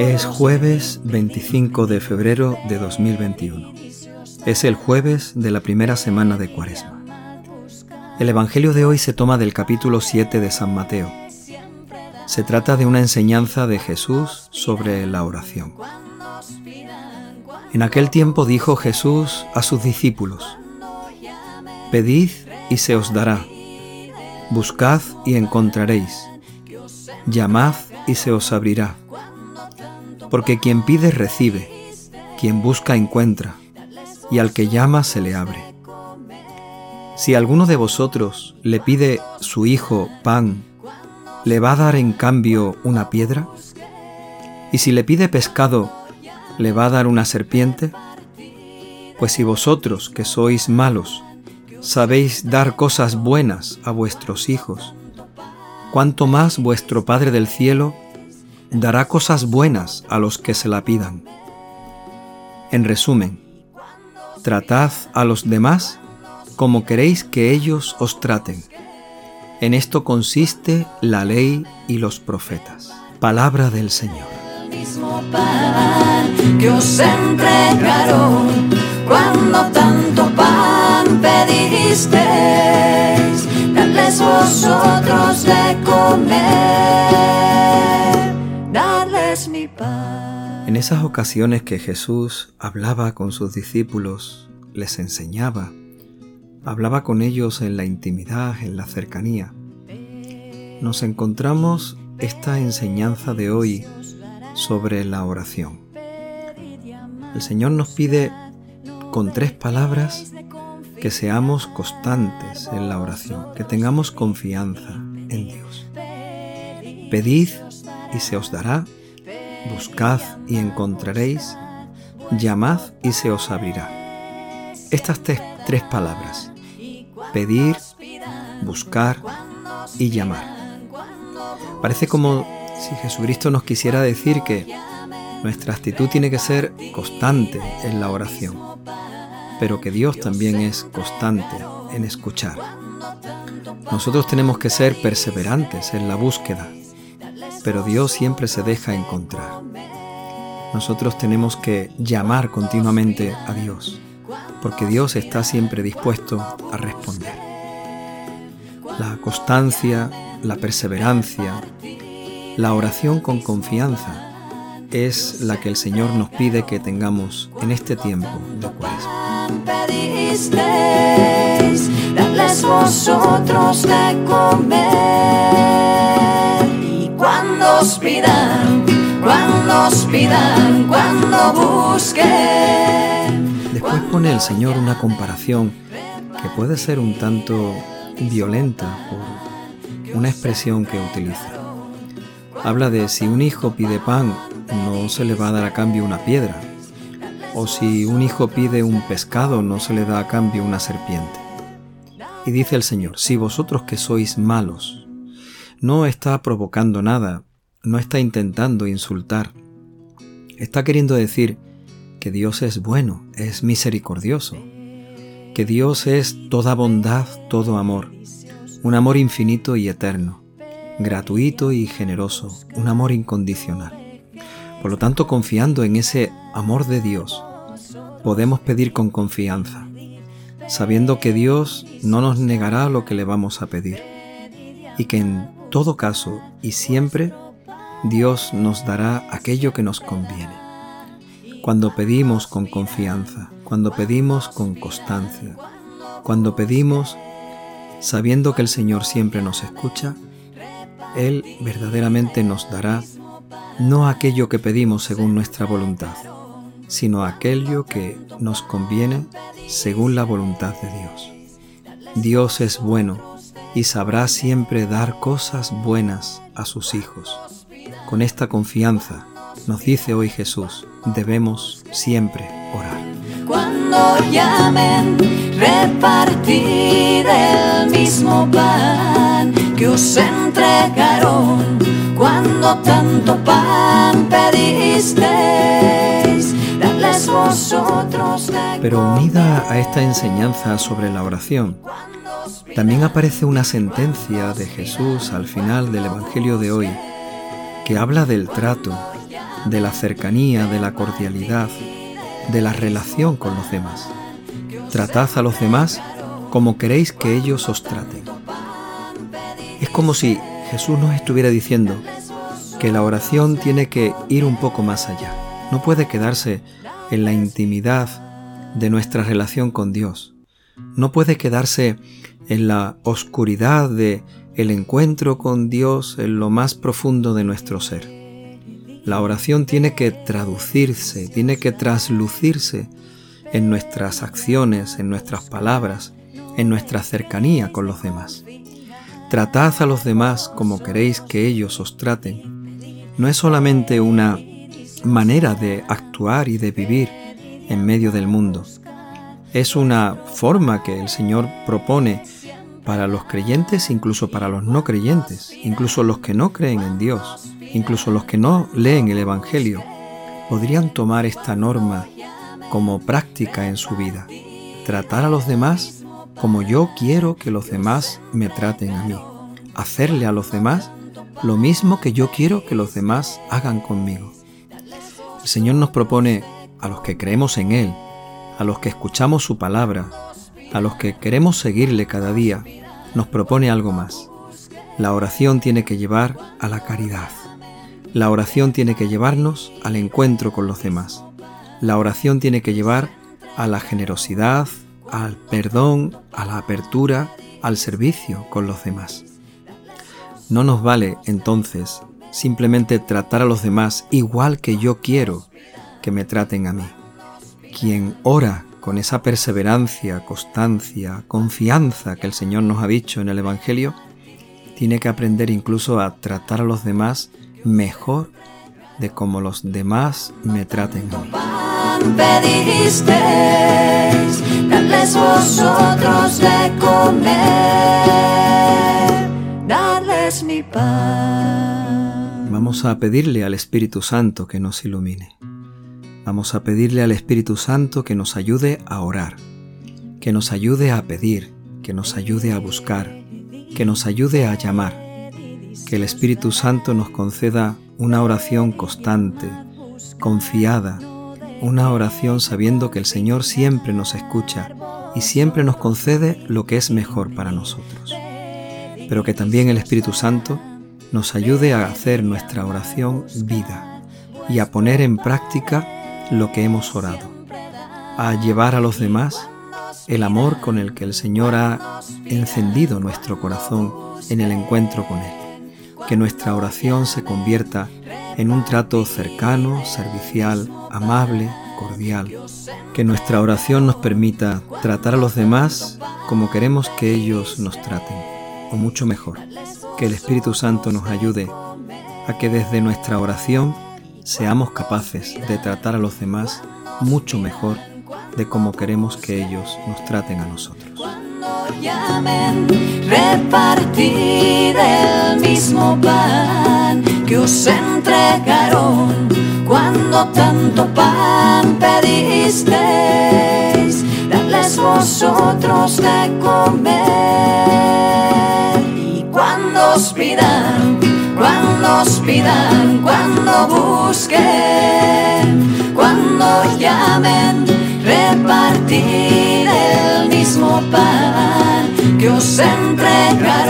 Es jueves 25 de febrero de 2021. Es el jueves de la primera semana de Cuaresma. El Evangelio de hoy se toma del capítulo 7 de San Mateo. Se trata de una enseñanza de Jesús sobre la oración. En aquel tiempo dijo Jesús a sus discípulos, Pedid y se os dará, buscad y encontraréis, llamad y se os abrirá, porque quien pide recibe, quien busca encuentra, y al que llama se le abre. Si alguno de vosotros le pide su hijo pan, ¿le va a dar en cambio una piedra? Y si le pide pescado, le va a dar una serpiente? Pues si vosotros, que sois malos, sabéis dar cosas buenas a vuestros hijos, cuánto más vuestro Padre del cielo dará cosas buenas a los que se la pidan. En resumen, tratad a los demás como queréis que ellos os traten. En esto consiste la ley y los profetas. Palabra del Señor que os entregaron cuando tanto pan En esas ocasiones que Jesús hablaba con sus discípulos, les enseñaba, hablaba con ellos en la intimidad, en la cercanía, nos encontramos esta enseñanza de hoy sobre la oración. El Señor nos pide con tres palabras que seamos constantes en la oración, que tengamos confianza en Dios. Pedid y se os dará, buscad y encontraréis, llamad y se os abrirá. Estas tres, palabras, pedir, buscar y llamar. Parece como si Jesucristo nos quisiera decir que nuestra actitud tiene que ser constante en la oración, pero que Dios también es constante en escuchar. Nosotros tenemos que ser perseverantes en la búsqueda, pero Dios siempre se deja encontrar. Nosotros tenemos que llamar continuamente a Dios, porque Dios está siempre dispuesto a responder. La constancia, la perseverancia, la oración con confianza es la que el Señor nos pide que tengamos en este tiempo de cuaresma. Vosotros de comer cuando os pidan, cuando os pidan, cuando busquen. Después pone el Señor una comparación que puede ser un tanto violenta por una expresión que utiliza habla de si un hijo pide pan, no se le va a dar a cambio una piedra. O si un hijo pide un pescado, no se le da a cambio una serpiente. Y dice el Señor, si vosotros que sois malos, no está provocando nada, no está intentando insultar, está queriendo decir que Dios es bueno, es misericordioso, que Dios es toda bondad, todo amor, un amor infinito y eterno gratuito y generoso, un amor incondicional. Por lo tanto, confiando en ese amor de Dios, podemos pedir con confianza, sabiendo que Dios no nos negará lo que le vamos a pedir y que en todo caso y siempre Dios nos dará aquello que nos conviene. Cuando pedimos con confianza, cuando pedimos con constancia, cuando pedimos sabiendo que el Señor siempre nos escucha, él verdaderamente nos dará no aquello que pedimos según nuestra voluntad, sino aquello que nos conviene según la voluntad de Dios. Dios es bueno y sabrá siempre dar cosas buenas a sus hijos. Con esta confianza, nos dice hoy Jesús, debemos siempre orar. Cuando llamen, repartir el mismo pan que os entregaron cuando tanto pan pedisteis, vosotros Pero unida a esta enseñanza sobre la oración, también aparece una sentencia de Jesús al final del Evangelio de hoy que habla del trato, de la cercanía, de la cordialidad, de la relación con los demás. Tratad a los demás como queréis que ellos os traten. Es como si Jesús nos estuviera diciendo que la oración tiene que ir un poco más allá. No puede quedarse en la intimidad de nuestra relación con Dios. No puede quedarse en la oscuridad de el encuentro con Dios en lo más profundo de nuestro ser. La oración tiene que traducirse, tiene que traslucirse en nuestras acciones, en nuestras palabras, en nuestra cercanía con los demás. Tratad a los demás como queréis que ellos os traten. No es solamente una manera de actuar y de vivir en medio del mundo. Es una forma que el Señor propone para los creyentes, incluso para los no creyentes, incluso los que no creen en Dios, incluso los que no leen el Evangelio, podrían tomar esta norma como práctica en su vida. Tratar a los demás como yo quiero que los demás me traten a mí. Hacerle a los demás lo mismo que yo quiero que los demás hagan conmigo. El Señor nos propone a los que creemos en Él, a los que escuchamos su palabra, a los que queremos seguirle cada día, nos propone algo más. La oración tiene que llevar a la caridad. La oración tiene que llevarnos al encuentro con los demás. La oración tiene que llevar a la generosidad, al perdón, a la apertura, al servicio con los demás. No nos vale entonces simplemente tratar a los demás igual que yo quiero que me traten a mí. Quien ora con esa perseverancia, constancia, confianza que el Señor nos ha dicho en el Evangelio, tiene que aprender incluso a tratar a los demás mejor de como los demás me traten a mí. A pedirle al Espíritu Santo que nos ilumine. Vamos a pedirle al Espíritu Santo que nos ayude a orar, que nos ayude a pedir, que nos ayude a buscar, que nos ayude a llamar, que el Espíritu Santo nos conceda una oración constante, confiada, una oración sabiendo que el Señor siempre nos escucha y siempre nos concede lo que es mejor para nosotros. Pero que también el Espíritu Santo nos ayude a hacer nuestra oración vida y a poner en práctica lo que hemos orado, a llevar a los demás el amor con el que el Señor ha encendido nuestro corazón en el encuentro con Él. Que nuestra oración se convierta en un trato cercano, servicial, amable, cordial. Que nuestra oración nos permita tratar a los demás como queremos que ellos nos traten, o mucho mejor. Que el Espíritu Santo nos ayude a que desde nuestra oración seamos capaces de tratar a los demás mucho mejor de como queremos que ellos nos traten a nosotros. Cuando llamen, repartir el mismo pan que os entregaron cuando tanto pan pedisteis, darles vosotros de comer cuando os pidan, cuando busquen, cuando llamen, repartir el mismo pan que os entregaron